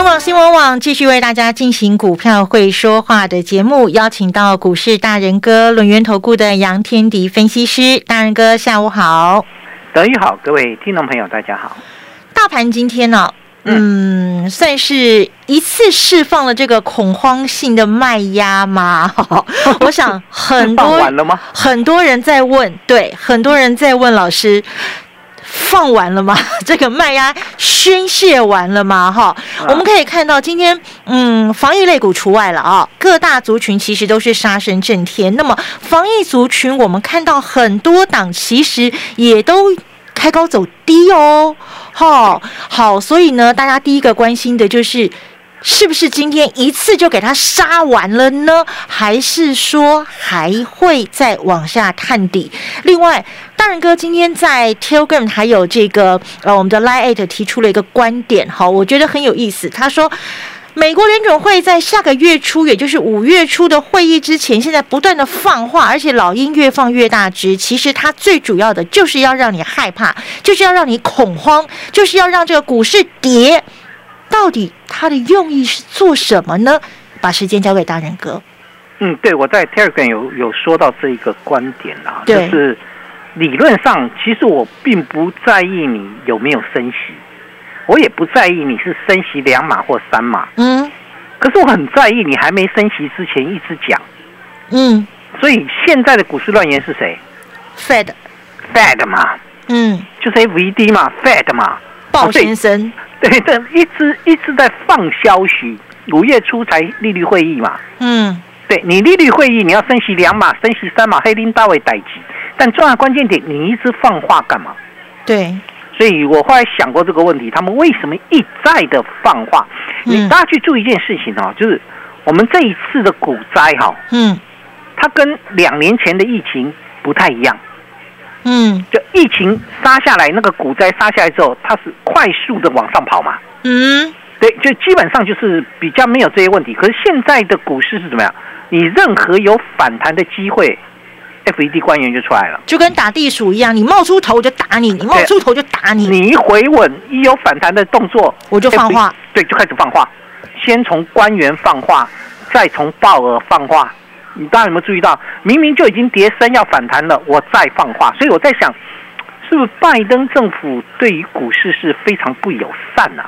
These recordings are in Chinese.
中广新闻网继续为大家进行股票会说话的节目，邀请到股市大人哥轮源投顾的杨天迪分析师，大人哥下午好，德语好，各位听众朋友大家好。大盘今天呢，嗯，算是一次释放了这个恐慌性的卖压吗？我想很多？很多人在问，对，很多人在问老师。放完了吗？这个卖压宣泄完了吗？哈，我们可以看到今天，嗯，防疫类股除外了啊，各大族群其实都是杀声震天。那么防疫族群，我们看到很多档其实也都开高走低哦。哈，好，所以呢，大家第一个关心的就是。是不是今天一次就给它杀完了呢？还是说还会再往下探底？另外，大人哥今天在 Telegram 还有这个呃我们的 Line Eight 提出了一个观点，哈，我觉得很有意思。他说，美国联准会在下个月初，也就是五月初的会议之前，现在不断的放话，而且老鹰越放越大只。其实它最主要的就是要让你害怕，就是要让你恐慌，就是要让这个股市跌。到底他的用意是做什么呢？把时间交给大人哥。嗯，对，我在 Telegram 有有说到这一个观点啊，就是理论上，其实我并不在意你有没有升息，我也不在意你是升息两码或三码，嗯，可是我很在意你还没升息之前一直讲，嗯，所以现在的股市乱言是谁？Fed，Fed 嘛，嗯，就是 FED 嘛，Fed 嘛，鲍先生。对，这一直一直在放消息，五月初才利率会议嘛。嗯，对你利率会议你要升息两码，升息三码，黑林大卫代级。但重要关键点，你一直放话干嘛？对，所以我后来想过这个问题，他们为什么一再的放话？你大家去注意一件事情哦，就是我们这一次的股灾哈，嗯，它跟两年前的疫情不太一样。嗯，就疫情杀下来，那个股灾杀下来之后，它是快速的往上跑嘛。嗯，对，就基本上就是比较没有这些问题。可是现在的股市是怎么样？你任何有反弹的机会，FED 官员就出来了，就跟打地鼠一样，你冒出头就打你，你冒出头就打你。你一回稳，一有反弹的动作，我就放话。对，就开始放话，先从官员放话，再从鲍尔放话。你大家有没有注意到，明明就已经跌升要反弹了，我再放话，所以我在想，是不是拜登政府对于股市是非常不友善呐？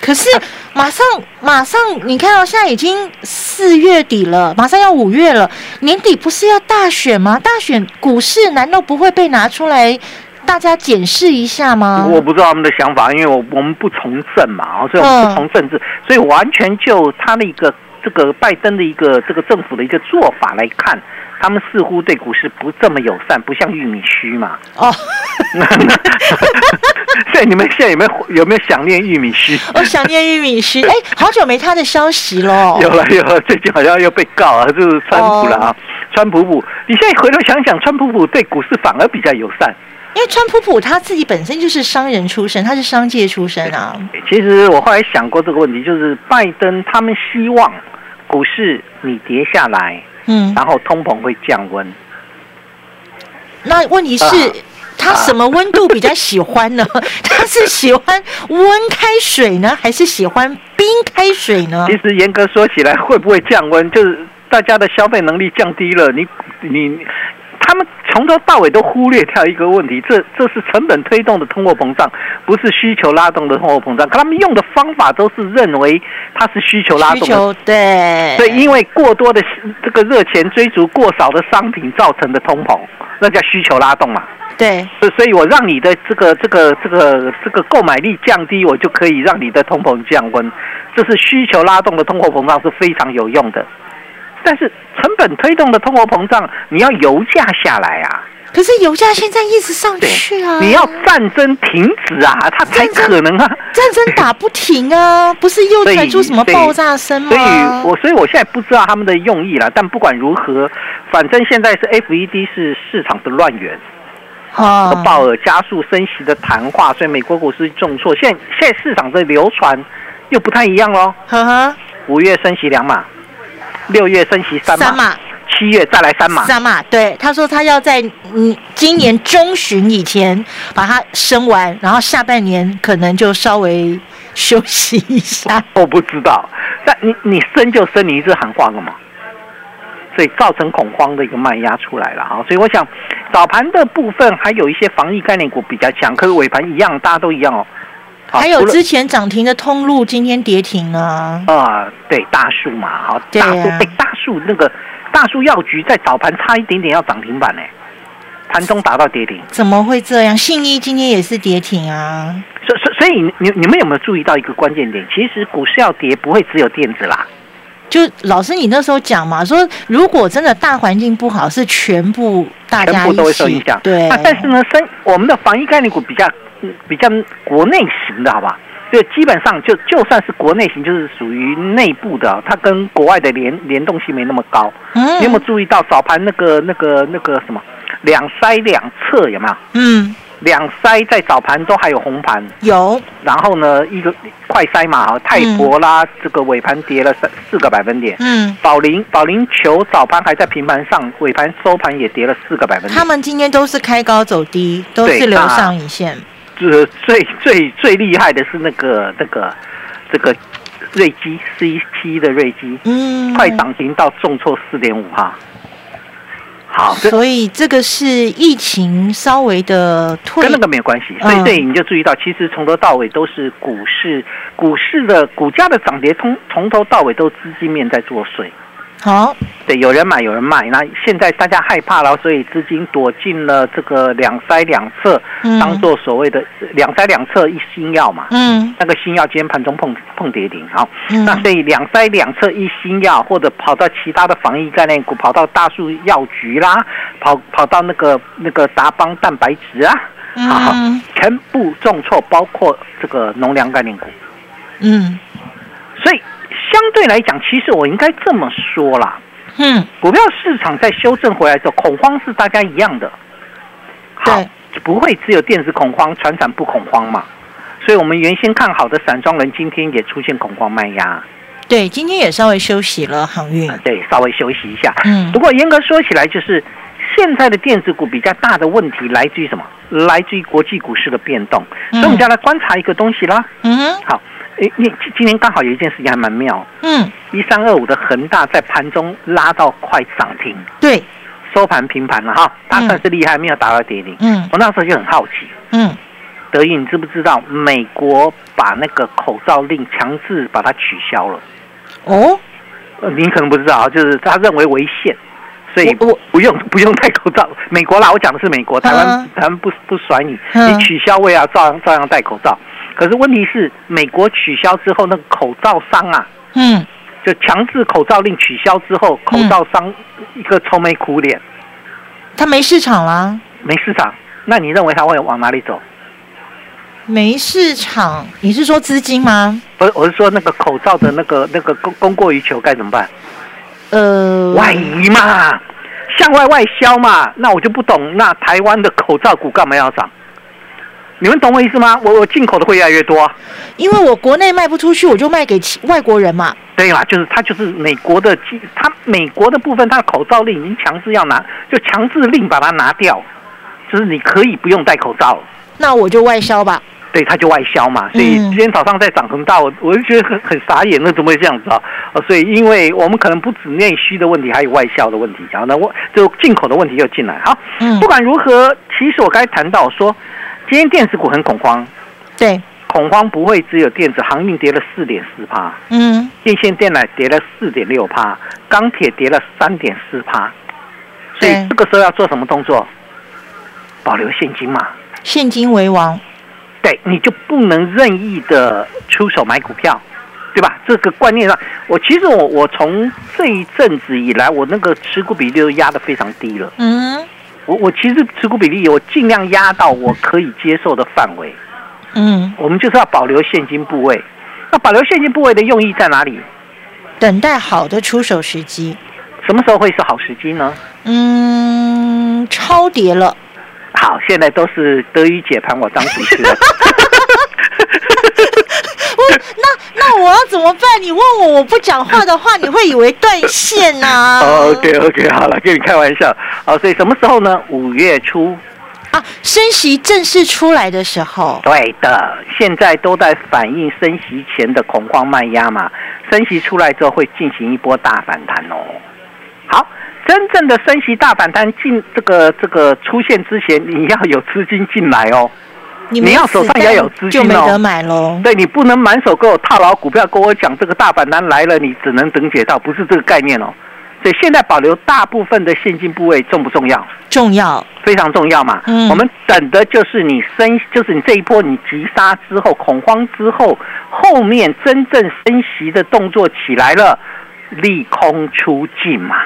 可是马上马上，你看到现在已经四月底了，马上要五月了，年底不是要大选吗？大选股市难道不会被拿出来大家检视一下吗？我不知道他们的想法，因为我我们不从政嘛，所以我们不从政治，所以完全就他那个。这个拜登的一个这个政府的一个做法来看，他们似乎对股市不这么友善，不像玉米须嘛。哦，所以你们现在有没有有没有想念玉米须？我想念玉米须。哎，好久没他的消息喽。有了有了，最近好像又被告啊，就是川普了啊。川普普，你现在回头想想，川普普对股市反而比较友善。因为川普普他自己本身就是商人出身，他是商界出身啊。其实我后来想过这个问题，就是拜登他们希望。股市你跌下来，嗯，然后通膨会降温。那问题是，他什么温度比较喜欢呢？他是喜欢温开水呢，还是喜欢冰开水呢？其实严格说起来，会不会降温，就是大家的消费能力降低了，你你。他们从头到尾都忽略掉一个问题，这这是成本推动的通货膨胀，不是需求拉动的通货膨胀。可他们用的方法都是认为它是需求拉动的，对对，因为过多的这个热钱追逐过少的商品造成的通膨，那叫需求拉动嘛。对，所所以我让你的这个这个这个这个购买力降低，我就可以让你的通膨降温，这是需求拉动的通货膨胀是非常有用的。但是成本推动的通货膨胀，你要油价下来啊，可是油价现在一直上去啊！你要战争停止啊，它才可能啊！战争打不停啊，不是又传出什么爆炸声吗？所以，我所以我现在不知道他们的用意了。但不管如何，反正现在是 FED 是市场的乱源，和鲍尔加速升息的谈话，所以美国股市重挫。现现在市场的流传又不太一样喽。呵呵，五月升息两码，六月升息三码。七月再来三码，三码，对，他说他要在嗯今年中旬以前把它升完，然后下半年可能就稍微休息一下。我不知道，但你你升就升，你一直喊话干嘛？所以造成恐慌的一个卖压出来了啊。所以我想早盘的部分还有一些防疫概念股比较强，可是尾盘一样，大家都一样哦。还有之前涨停的通路今天跌停了。啊，对，大树嘛，好，大树被大树那个。大树药局在早盘差一点点要涨停板呢，盘中达到跌停，怎么会这样？信一今天也是跌停啊。所所所以你你们有没有注意到一个关键点？其实股市要跌不会只有电子啦。就老师你那时候讲嘛，说如果真的大环境不好，是全部大家都会受影响。对。那但是呢，生我们的防疫概念股比较比较国内型的，好吧？就基本上就就算是国内型，就是属于内部的，它跟国外的联联动性没那么高。嗯，你有没有注意到早盘那个那个那个什么两筛两侧有没有？嗯，两筛在早盘都还有红盘。有。然后呢，一个快筛嘛，泰博啦，这个尾盘跌了三四个百分点。嗯。宝林宝林球早盘还在平盘上，尾盘收盘也跌了四个百分点。他们今天都是开高走低，都是留上影线。是最最最厉害的是那个那个这个瑞基 C 七的瑞基，嗯，快涨停到重挫四点五哈。好，所以这个是疫情稍微的退，跟那个没有关系。所以对你就注意到，其实从头到尾都是股市股市的股价的涨跌，从从头到尾都资金面在作祟。好，对，有人买，有人卖。那现在大家害怕了，所以资金躲进了这个两筛两测，当做所谓的两筛两侧一新药嘛。嗯，那个新药今天盘中碰碰跌停，好，那所以两筛两侧一新药，或者跑到其他的防疫概念股，跑到大树药局啦，跑跑到那个那个达邦蛋白质啊，好，全部重挫，包括这个农粮概念股。嗯，所以。相对来讲，其实我应该这么说啦，嗯，股票市场在修正回来之后，恐慌是大家一样的，好，不会只有电子恐慌，船产不恐慌嘛。所以，我们原先看好的散装人，今天也出现恐慌卖压。对，今天也稍微休息了航运，对，稍微休息一下。嗯，不过严格说起来，就是现在的电子股比较大的问题来自于什么？来自于国际股市的变动。所以，我们就来观察一个东西啦。嗯，好。哎，你今天刚好有一件事情还蛮妙。嗯，一三二五的恒大在盘中拉到快涨停，对，收盘平盘了哈，它算是厉害，没有达到跌停。嗯，我那时候就很好奇。嗯，德意，你知不知道美国把那个口罩令强制把它取消了？哦，您可能不知道，就是他认为违宪，所以不不用不用戴口罩。美国啦，我讲的是美国，台湾台湾不不甩你，你取消我也要照样照样戴口罩。可是问题是，美国取消之后，那个口罩商啊，嗯，就强制口罩令取消之后，口罩商一个愁眉苦脸，他没市场啦，没市场。那你认为他会往哪里走？没市场？你是说资金吗？不是，我是说那个口罩的那个那个供供过于求该怎么办？呃，外移嘛，向外外销嘛。那我就不懂，那台湾的口罩股干嘛要涨？你们懂我意思吗？我我进口的会越来越多，因为我国内卖不出去，我就卖给外国人嘛。对啦，就是他就是美国的，他美国的部分，他的口罩令已经强制要拿，就强制令把它拿掉，就是你可以不用戴口罩。那我就外销吧。对，它就外销嘛。所以今天早上在涨恒大，我我就觉得很很傻眼，那怎么会这样子啊？所以因为我们可能不止内需的问题，还有外销的问题，然后呢，我就进口的问题又进来。好，不管如何，其实我刚才谈到说。今天电子股很恐慌，对，恐慌不会只有电子，航运跌了四点四趴，嗯，电线电缆跌了四点六趴，钢铁跌了三点四趴，所以这个时候要做什么动作？保留现金嘛，现金为王，对，你就不能任意的出手买股票，对吧？这个观念上，我其实我我从这一阵子以来，我那个持股比例都压得非常低了，嗯。我我其实持股比例我尽量压到我可以接受的范围。嗯，我们就是要保留现金部位。那保留现金部位的用意在哪里？等待好的出手时机。什么时候会是好时机呢？嗯，超跌了。好，现在都是德语解盘，我当主持人。那那我要怎么办？你问我，我不讲话的话，你会以为断线呢？OK OK，好了，跟你开玩笑。好，所以什么时候呢？五月初啊，升息正式出来的时候。对的，现在都在反映升息前的恐慌卖压嘛。升息出来之后会进行一波大反弹哦。好，真正的升息大反弹进这个这个出现之前，你要有资金进来哦。你要手上要有资金哦，就没得买喽。对你不能满手给我套牢股票，跟我讲这个大反弹来了，你只能等解套，不是这个概念哦。所以现在保留大部分的现金部位重不重要？重要，非常重要嘛。嗯，我们等的就是你升，就是你这一波你急杀之后，恐慌之后，后面真正升息的动作起来了，利空出尽嘛。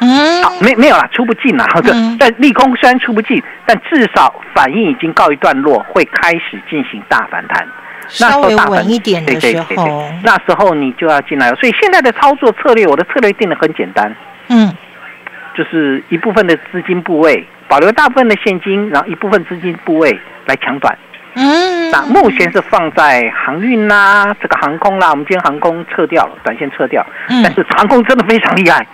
嗯，好，没没有啦，出不进啦。这 但利空虽然出不进，但至少反应已经告一段落，会开始进行大反弹。稍微稳一点的时候，那时候你就要进来了。所以现在的操作策略，我的策略定的很简单。嗯，就是一部分的资金部位保留大部分的现金，然后一部分资金部位来抢短。嗯，那目前是放在航运啦，这个航空啦。我们今天航空撤掉了，短线撤掉。嗯，但是航空真的非常厉害。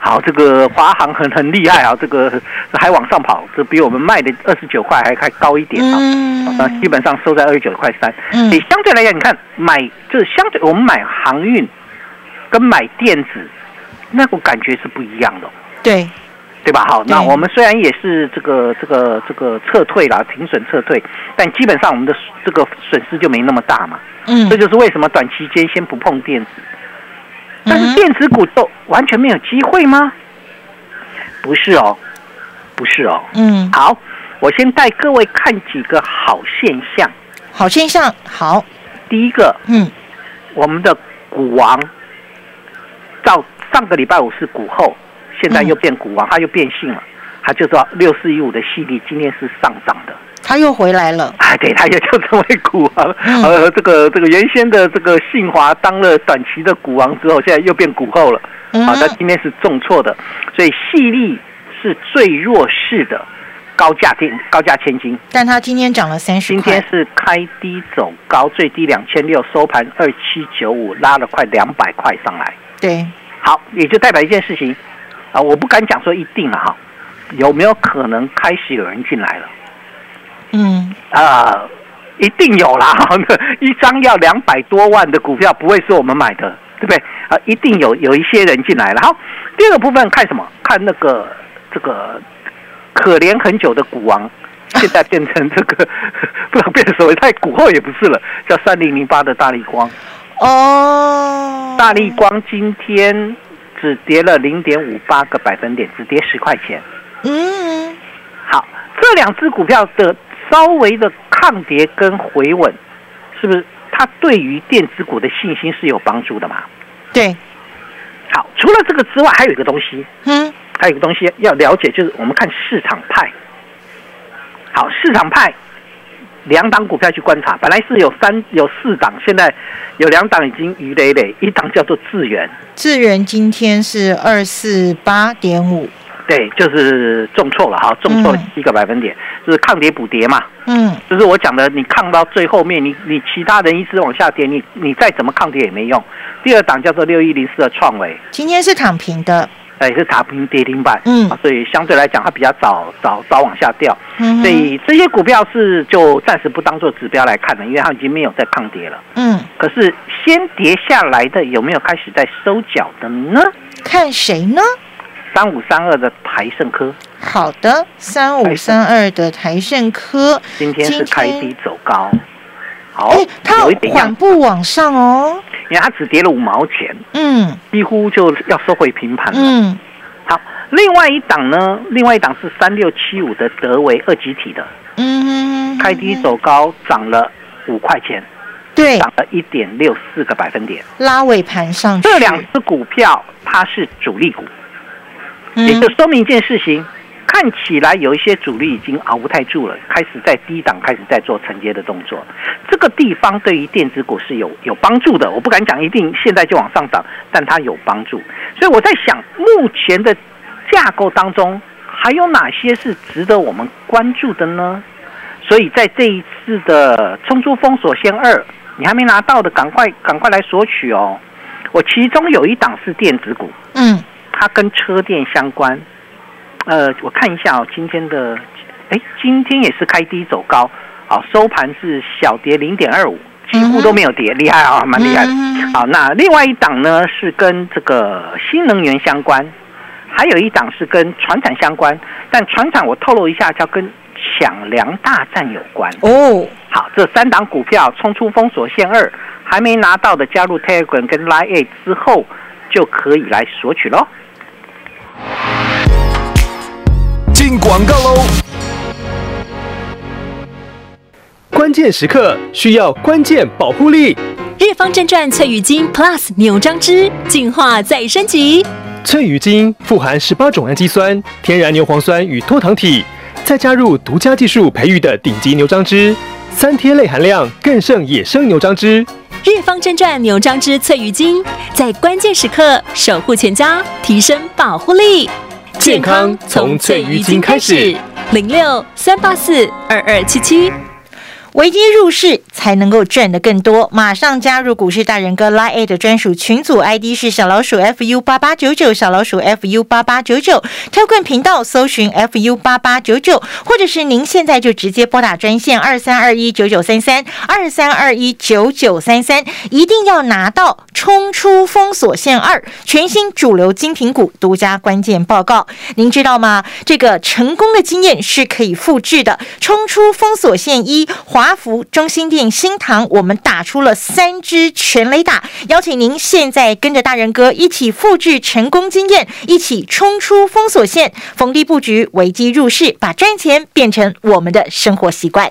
好，这个华航很很厉害啊，这个还往上跑，这比我们卖的二十九块还还高一点啊。那基本上收在二十九块三。你相对来讲，你看买就是相对我们买航运跟买电子，那个感觉是不一样的。对，对吧？好，那我们虽然也是这个这个这个撤退了，停损撤退，但基本上我们的这个损失就没那么大嘛。嗯，这就是为什么短期间先不碰电子。但是电子股都完全没有机会吗？不是哦，不是哦。嗯，好，我先带各位看几个好现象。好现象，好。第一个，嗯，我们的股王，到上个礼拜五是股后，现在又变股王，他又变性了，他就说六四一五的系列今天是上涨的。他又回来了，哎，对，他也就成为股王。呃，这个这个原先的这个信华当了短期的股王之后，现在又变股后了。好，那今天是重挫的，所以细粒是最弱势的高价电高价千金。但他今天涨了三十今天是开低走高，最低两千六，收盘二七九五，拉了快两百块上来。对，好，也就代表一件事情啊，我不敢讲说一定了哈，有没有可能开始有人进来了？嗯啊，一定有啦！一张要两百多万的股票，不会是我们买的，对不对？啊，一定有有一些人进来了。好，第二个部分看什么？看那个这个可怜很久的股王，现在变成这个 不知道变成什么，太股后也不是了，叫三零零八的大力光。哦，大力光今天只跌了零点五八个百分点，只跌十块钱。嗯，好，这两只股票的。稍微的抗跌跟回稳，是不是它对于电子股的信心是有帮助的嘛？对。好，除了这个之外，还有一个东西，嗯，还有一个东西要了解，就是我们看市场派。好，市场派两档股票去观察，本来是有三有四档，现在有两档已经鱼累累，一档叫做智源，智源今天是二四八点五。对，就是重挫了哈，重挫一个百分点，就是抗跌补跌嘛。嗯，就是我讲的，你抗到最后面，你你其他人一直往下跌，你你再怎么抗跌也没用。第二档叫做六一零四的创维，今天是躺平的，哎，是躺平跌停板。嗯，所以相对来讲，它比较早早早往下掉。嗯，所以这些股票是就暂时不当做指标来看了，因为它已经没有在抗跌了。嗯，可是先跌下来的有没有开始在收脚的呢？看谁呢？三五三二的台盛科，好的，三五三二的台盛科，今天是开低走高，好，它缓步往上哦，因为它只跌了五毛钱，嗯，几乎就要收回平盘了，嗯，好，另外一档呢，另外一档是三六七五的德维二级体的，嗯，开低走高，涨了五块钱，对，涨了一点六四个百分点，拉尾盘上去。这两只股票它是主力股。也就说明一件事情，看起来有一些主力已经熬不太住了，开始在低档开始在做承接的动作。这个地方对于电子股是有有帮助的，我不敢讲一定现在就往上涨，但它有帮助。所以我在想，目前的架构当中还有哪些是值得我们关注的呢？所以在这一次的冲出封锁线二，你还没拿到的，赶快赶快来索取哦。我其中有一档是电子股，嗯，它跟车电相关。呃，我看一下哦，今天的，哎，今天也是开低走高，好，收盘是小跌零点二五，几乎都没有跌，厉害啊，蛮厉害的。好，那另外一档呢是跟这个新能源相关，还有一档是跟船产相关，但船产我透露一下，叫跟抢粮大战有关哦。好，这三档股票冲出封锁线二，还没拿到的加入 Telegram 跟 Line 之后，就可以来索取喽。进广告喽！关键时刻需要关键保护力。日方正传翠羽精 Plus 牛樟汁进化再升级。翠羽精富含十八种氨基酸、天然牛磺酸与脱糖体，再加入独家技术培育的顶级牛樟汁，三天类含量更胜野生牛樟汁。日方正传牛樟汁翠羽精，在关键时刻守护全家，提升保护力。健康从翠鱼精开始，零六三八四二二七七。危机入市才能够赚得更多，马上加入股市大人哥 Line 的专属群组，ID 是小老鼠 fu 八八九九，小老鼠 fu 八八九九，跳棍频道搜寻 fu 八八九九，或者是您现在就直接拨打专线二三二一九九三三二三二一九九三三，一定要拿到冲出封锁线二全新主流精品股独家关键报告，您知道吗？这个成功的经验是可以复制的，冲出封锁线一华。阿福、中心店、新塘，我们打出了三支全雷打，邀请您现在跟着大人哥一起复制成功经验，一起冲出封锁线，逢低布局，危机入市，把赚钱变成我们的生活习惯。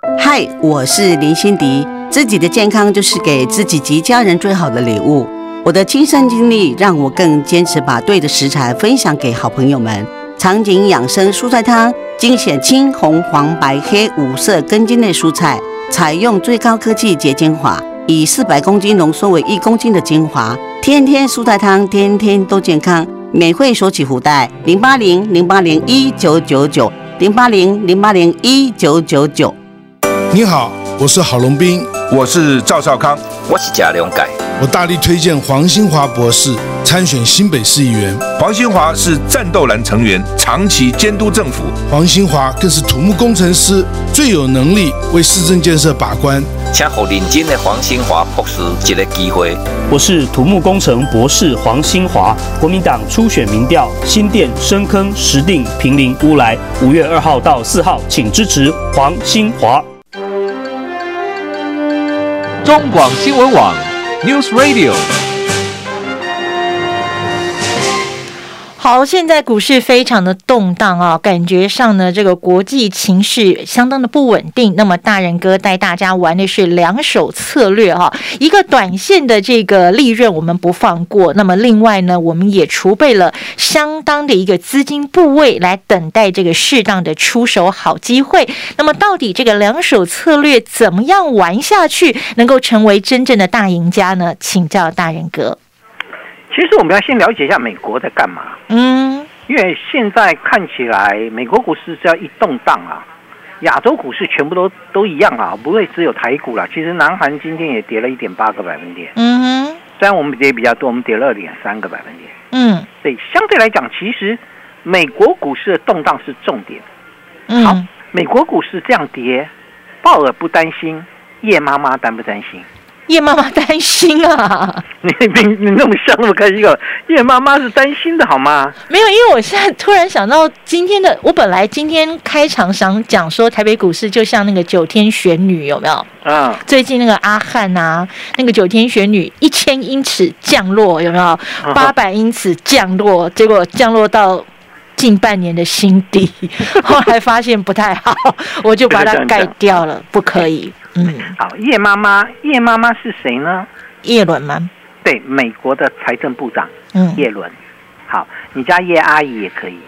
嗨，我是林心迪。自己的健康就是给自己及家人最好的礼物。我的亲身经历让我更坚持把对的食材分享给好朋友们。长景养生蔬菜汤，精选青红黄白黑五色根茎类蔬菜，采用最高科技结精华，以四百公斤浓缩为一公斤的精华。天天蔬菜汤，天天都健康。免费索取福袋：零八零零八零一九九九零八零零八零一九九九。你好，我是郝龙斌，我是赵少康，我是贾良改。我大力推荐黄兴华博士参选新北市议员。黄兴华是战斗蓝成员，长期监督政府。黄兴华更是土木工程师，最有能力为市政建设把关。请好认真的黄兴华博士一个机会。我是土木工程博士黄兴华，国民党初选民调新店深坑石定平林乌来，五月二号到四号，请支持黄兴华。中广新闻网，News Radio。好，现在股市非常的动荡啊，感觉上呢，这个国际情势相当的不稳定。那么大人哥带大家玩的是两手策略哈，一个短线的这个利润我们不放过，那么另外呢，我们也储备了相当的一个资金部位来等待这个适当的出手好机会。那么到底这个两手策略怎么样玩下去，能够成为真正的大赢家呢？请教大人哥。其实我们要先了解一下美国在干嘛。嗯，因为现在看起来美国股市只要一动荡啊，亚洲股市全部都都一样啊，不会只有台股啦。其实南韩今天也跌了一点八个百分点。嗯哼，虽然我们跌比较多，我们跌了二点三个百分点。嗯，对，相对来讲，其实美国股市的动荡是重点。嗯，好，美国股市这样跌，鲍尔不担心，叶妈妈担不担心？叶妈妈担心啊！你你你那么笑那么开心哦，叶妈妈是担心的好吗？没有，因为我现在突然想到今天的，我本来今天开场想讲说台北股市就像那个九天玄女有没有？啊。最近那个阿汉呐，那个九天玄女一千英尺降落有没有？八百英尺降落，结果降落到近半年的新低，后来发现不太好，我就把它盖掉了，不可以。嗯，好，叶妈妈，叶妈妈是谁呢？叶伦吗？对，美国的财政部长，嗯，叶伦。好，你叫叶阿姨也可以。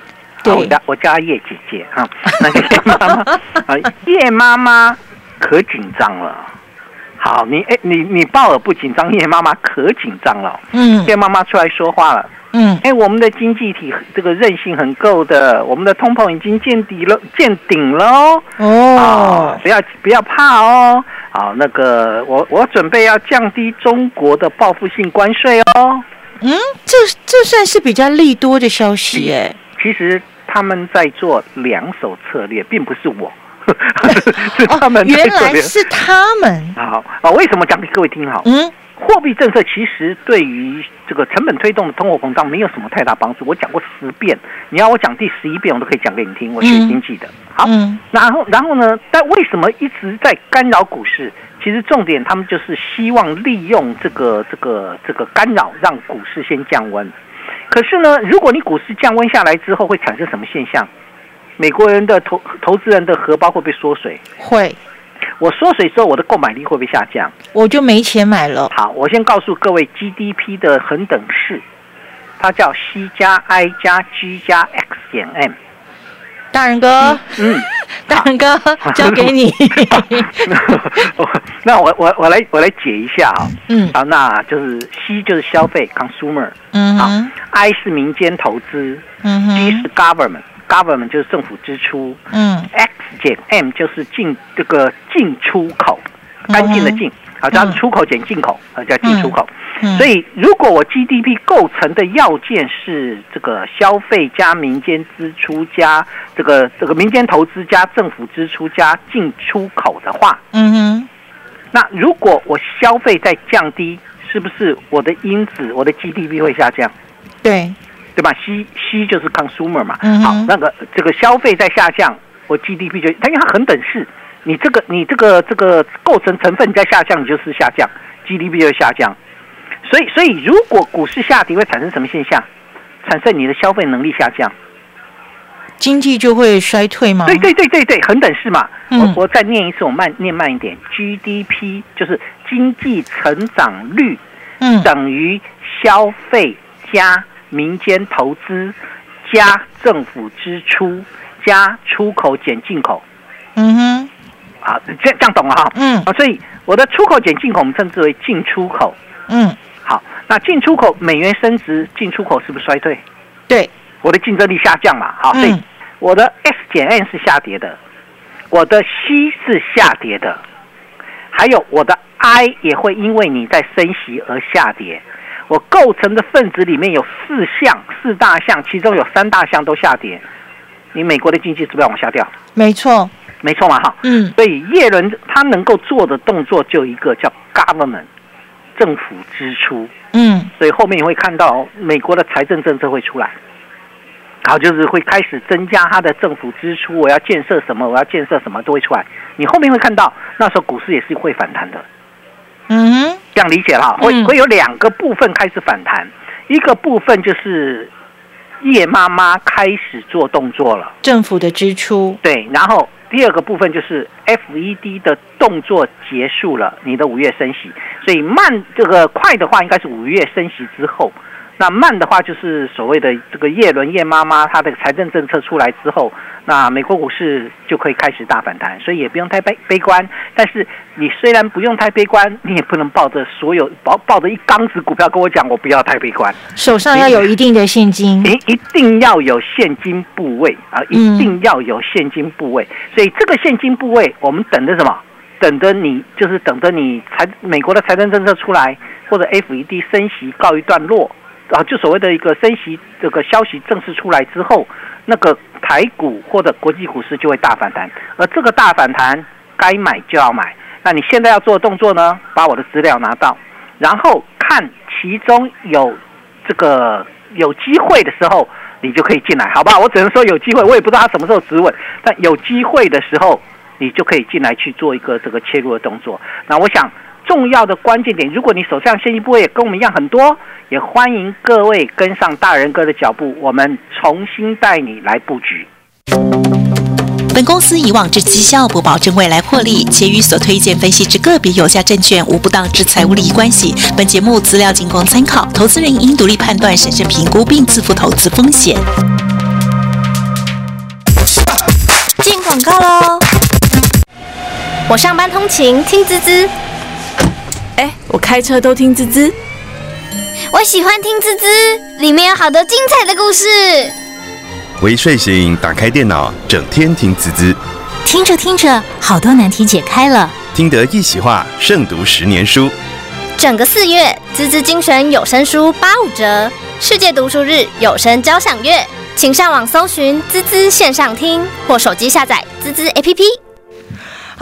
对，我叫我叫叶姐姐哈。那个叶妈妈 啊，叶妈妈可紧张了。好，你哎，你你鲍尔不紧张，叶妈妈可紧张了。嗯，叶妈妈出来说话了。嗯，哎，我们的经济体这个韧性很够的，我们的通膨已经见底了，见顶了哦。哦，不要不要怕哦。好，那个我我准备要降低中国的报复性关税哦。嗯，这这算是比较利多的消息耶。其实他们在做两手策略，并不是我，是他们。原来是他们。好啊，为什么讲给各位听好？嗯。货币政策其实对于这个成本推动的通货膨胀没有什么太大帮助。我讲过十遍，你要我讲第十一遍，我都可以讲给你听。我学经济的，好，然后然后呢？但为什么一直在干扰股市？其实重点，他们就是希望利用这个这个这个干扰，让股市先降温。可是呢，如果你股市降温下来之后，会产生什么现象？美国人的投投资人的荷包会被缩水？会。我缩水之后，我的购买力会不会下降？我就没钱买了。好，我先告诉各位 GDP 的恒等式，它叫 C 加 I 加 G 加 X 减 M。大人哥，嗯，大人哥，交给你。那我我我来我来解一下啊。嗯，好，那就是 C 就是消费 （consumer），嗯，好，I 是民间投资，嗯，G 是 government。Government 就是政府支出，嗯，X 减 M 就是进这个进出口，干净的进，好，叫出口减进口，啊，叫进出口。所以，如果我 GDP 构成的要件是这个消费加民间支出加这个这个民间投资加政府支出加进出口的话，嗯哼，那如果我消费在降低，是不是我的因子我的 GDP 会下降？对。对吧？C C 就是 consumer 嘛，好，那个这个消费在下降，我 GDP 就它因为它很等式，你这个你这个这个构成成分在下降，你就是下降，GDP 就下降。所以所以如果股市下跌会产生什么现象？产生你的消费能力下降，经济就会衰退吗？对对对对对，很等式嘛。我我再念一次，我慢念慢一点，GDP 就是经济成长率，嗯，等于消费加。民间投资加政府支出加出口减进口，嗯哼，好，这这样懂了哈，嗯，啊，所以我的出口减进口，我们称之为进出口，嗯，好，那进出口美元升值，进出口是不是衰退？对，我的竞争力下降嘛，好，所以我的 S 减 N 是下跌的，我的 C 是下跌的，还有我的 I 也会因为你在升息而下跌。我构成的分子里面有四项四大项，其中有三大项都下跌。你美国的经济是不是要往下掉？没错，没错嘛，哈。嗯。所以耶伦他能够做的动作就一个叫 government 政府支出。嗯。所以后面你会看到美国的财政政策会出来，好，就是会开始增加他的政府支出。我要建设什么？我要建设什么都会出来。你后面会看到那时候股市也是会反弹的。嗯。这样理解了，会会有两个部分开始反弹，一个部分就是叶妈妈开始做动作了，政府的支出。对，然后第二个部分就是 FED 的动作结束了，你的五月升息，所以慢这个快的话应该是五月升息之后。那慢的话，就是所谓的这个叶伦叶妈妈，她的财政政策出来之后，那美国股市就可以开始大反弹，所以也不用太悲悲观。但是你虽然不用太悲观，你也不能抱着所有抱抱着一缸子股票跟我讲，我不要太悲观。手上要有一定的现金，你一定要有现金部位啊，一定要有现金部位。所以这个现金部位，我们等着什么？等着你，就是等着你财美国的财政政策出来，或者 FED 升息告一段落。啊，就所谓的一个升息这个消息正式出来之后，那个台股或者国际股市就会大反弹，而这个大反弹该买就要买，那你现在要做的动作呢？把我的资料拿到，然后看其中有这个有机会的时候，你就可以进来，好不好？我只能说有机会，我也不知道他什么时候止稳，但有机会的时候，你就可以进来去做一个这个切入的动作。那我想重要的关键点，如果你手上现金部位也跟我们一样很多，也欢迎各位跟上大人哥的脚步，我们重新带你来布局。本公司以往之绩效不保证未来获利，且与所推荐分析之个别有价证券无不当之财务利益关系。本节目资料仅供参考，投资人应独立判断、审慎评估并自负投资风险。进广告喽！我上班通勤听滋滋，哎，我开车都听滋滋。我喜欢听滋滋，里面有好多精彩的故事。我一睡醒，打开电脑，整天听滋滋，听着听着，好多难题解开了。听得一席话，胜读十年书。整个四月，滋滋精选有声书八五折，世界读书日有声交响乐，请上网搜寻滋滋线上听，或手机下载滋滋 APP。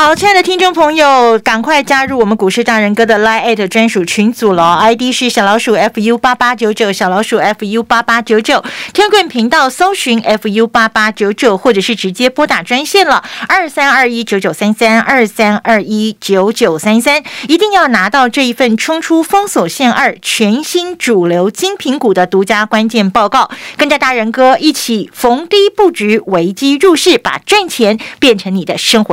好，亲爱的听众朋友，赶快加入我们股市大人哥的 Line 专属群组喽，ID 是小老鼠 fu 八八九九，小老鼠 fu 八八九九，天棍频道搜寻 fu 八八九九，或者是直接拨打专线了，二三二一九九三三二三二一九九三三，一定要拿到这一份冲出封锁线二全新主流精品股的独家关键报告，跟着大人哥一起逢低布局，危机入市，把赚钱变成你的生活。